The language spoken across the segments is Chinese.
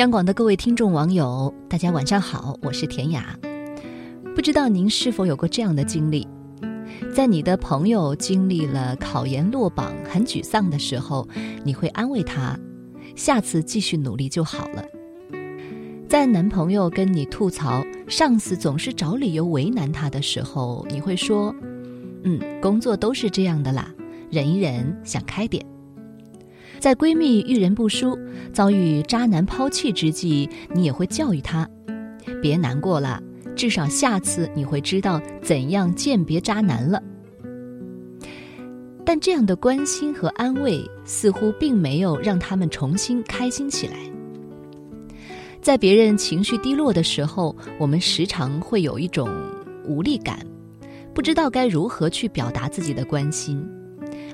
央广的各位听众网友，大家晚上好，我是田雅。不知道您是否有过这样的经历，在你的朋友经历了考研落榜很沮丧的时候，你会安慰他，下次继续努力就好了。在男朋友跟你吐槽上司总是找理由为难他的时候，你会说，嗯，工作都是这样的啦，忍一忍，想开点。在闺蜜遇人不淑、遭遇渣男抛弃之际，你也会教育她：“别难过了，至少下次你会知道怎样鉴别渣男了。”但这样的关心和安慰似乎并没有让他们重新开心起来。在别人情绪低落的时候，我们时常会有一种无力感，不知道该如何去表达自己的关心。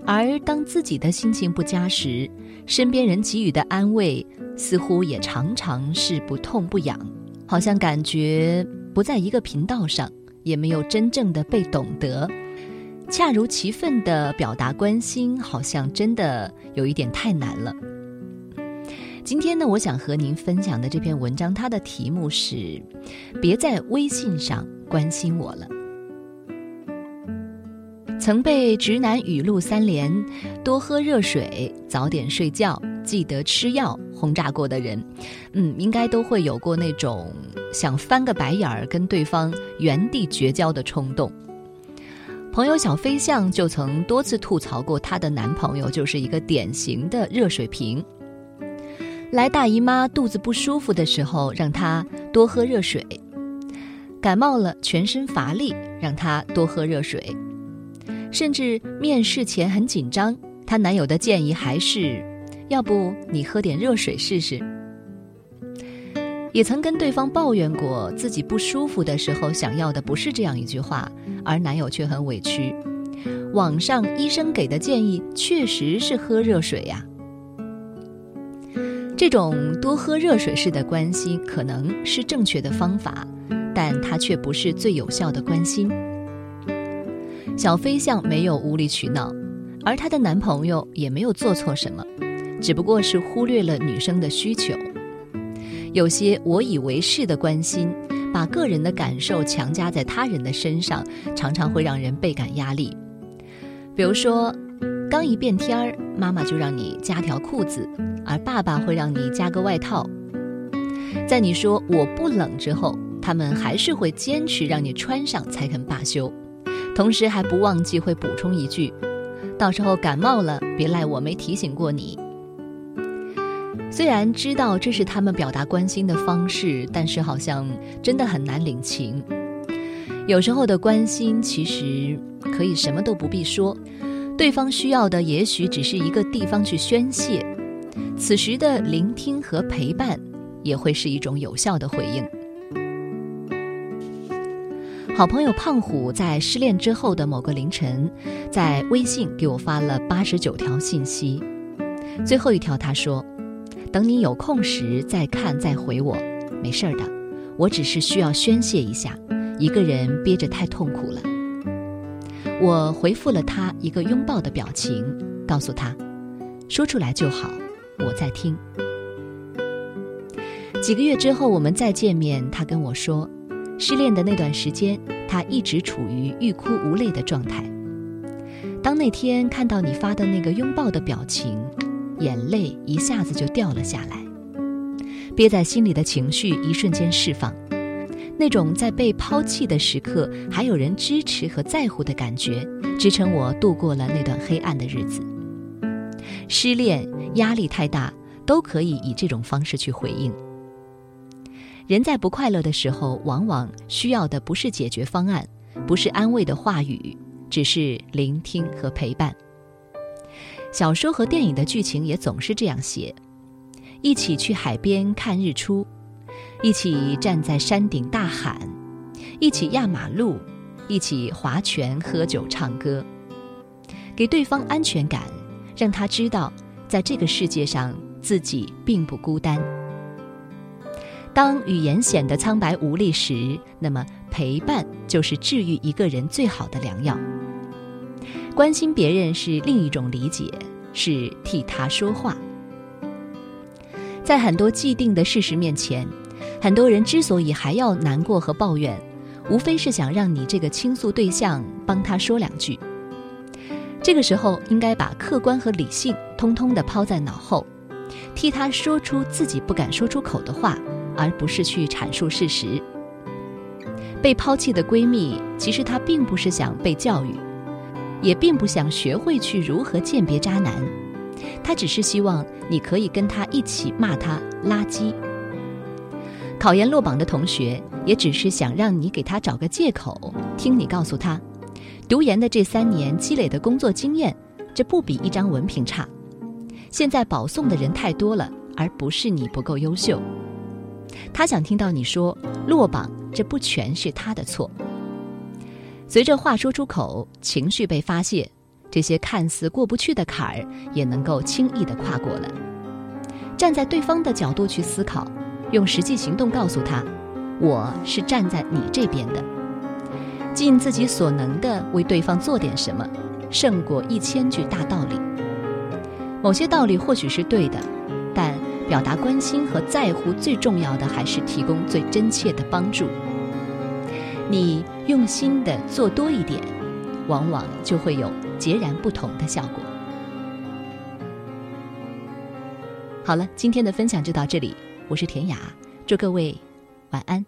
而当自己的心情不佳时，身边人给予的安慰似乎也常常是不痛不痒，好像感觉不在一个频道上，也没有真正的被懂得。恰如其分的表达关心，好像真的有一点太难了。今天呢，我想和您分享的这篇文章，它的题目是“别在微信上关心我了”。曾被直男语录三连“多喝热水，早点睡觉，记得吃药”轰炸过的人，嗯，应该都会有过那种想翻个白眼儿跟对方原地绝交的冲动。朋友小飞象就曾多次吐槽过她的男朋友就是一个典型的热水瓶。来大姨妈肚子不舒服的时候，让她多喝热水；感冒了全身乏力，让她多喝热水。甚至面试前很紧张，她男友的建议还是，要不你喝点热水试试。也曾跟对方抱怨过自己不舒服的时候，想要的不是这样一句话，而男友却很委屈。网上医生给的建议确实是喝热水呀。这种多喝热水式的关心可能是正确的方法，但它却不是最有效的关心。小飞象没有无理取闹，而她的男朋友也没有做错什么，只不过是忽略了女生的需求。有些我以为是的关心，把个人的感受强加在他人的身上，常常会让人倍感压力。比如说，刚一变天儿，妈妈就让你加条裤子，而爸爸会让你加个外套。在你说我不冷之后，他们还是会坚持让你穿上才肯罢休。同时还不忘记会补充一句：“到时候感冒了，别赖我没提醒过你。”虽然知道这是他们表达关心的方式，但是好像真的很难领情。有时候的关心其实可以什么都不必说，对方需要的也许只是一个地方去宣泄，此时的聆听和陪伴也会是一种有效的回应。好朋友胖虎在失恋之后的某个凌晨，在微信给我发了八十九条信息，最后一条他说：“等你有空时再看再回我，没事儿的，我只是需要宣泄一下，一个人憋着太痛苦了。”我回复了他一个拥抱的表情，告诉他：“说出来就好，我在听。”几个月之后我们再见面，他跟我说。失恋的那段时间，他一直处于欲哭无泪的状态。当那天看到你发的那个拥抱的表情，眼泪一下子就掉了下来，憋在心里的情绪一瞬间释放，那种在被抛弃的时刻还有人支持和在乎的感觉，支撑我度过了那段黑暗的日子。失恋压力太大，都可以以这种方式去回应。人在不快乐的时候，往往需要的不是解决方案，不是安慰的话语，只是聆听和陪伴。小说和电影的剧情也总是这样写：一起去海边看日出，一起站在山顶大喊，一起压马路，一起划拳喝酒唱歌，给对方安全感，让他知道，在这个世界上自己并不孤单。当语言显得苍白无力时，那么陪伴就是治愈一个人最好的良药。关心别人是另一种理解，是替他说话。在很多既定的事实面前，很多人之所以还要难过和抱怨，无非是想让你这个倾诉对象帮他说两句。这个时候，应该把客观和理性通通的抛在脑后，替他说出自己不敢说出口的话，而不是去阐述事实。被抛弃的闺蜜，其实她并不是想被教育，也并不想学会去如何鉴别渣男，她只是希望你可以跟她一起骂他垃圾。考研落榜的同学，也只是想让你给他找个借口，听你告诉他，读研的这三年积累的工作经验，这不比一张文凭差。现在保送的人太多了，而不是你不够优秀。他想听到你说落榜，这不全是他的错。随着话说出口，情绪被发泄，这些看似过不去的坎儿，也能够轻易的跨过了。站在对方的角度去思考。用实际行动告诉他，我是站在你这边的，尽自己所能的为对方做点什么，胜过一千句大道理。某些道理或许是对的，但表达关心和在乎最重要的还是提供最真切的帮助。你用心的做多一点，往往就会有截然不同的效果。好了，今天的分享就到这里。我是田雅，祝各位晚安。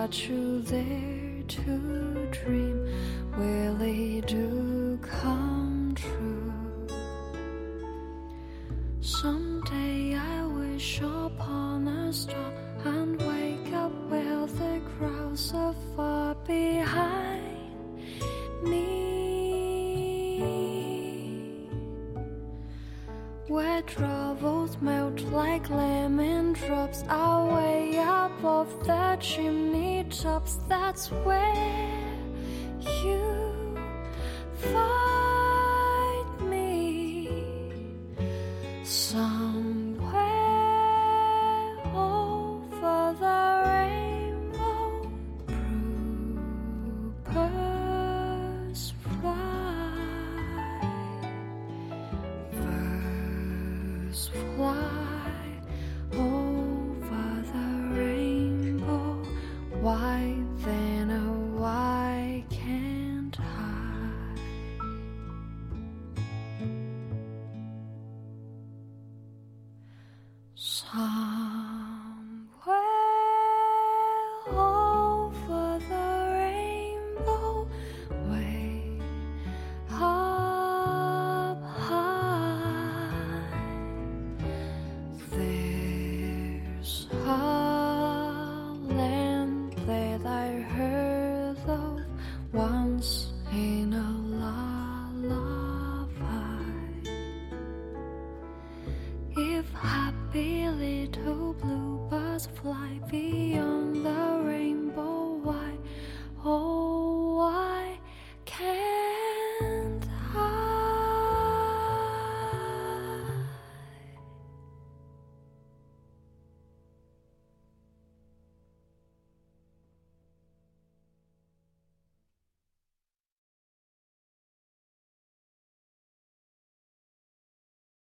got you there too. Where troubles melt like lemon drops away above the chimney tops, that's where you find me. Somewhere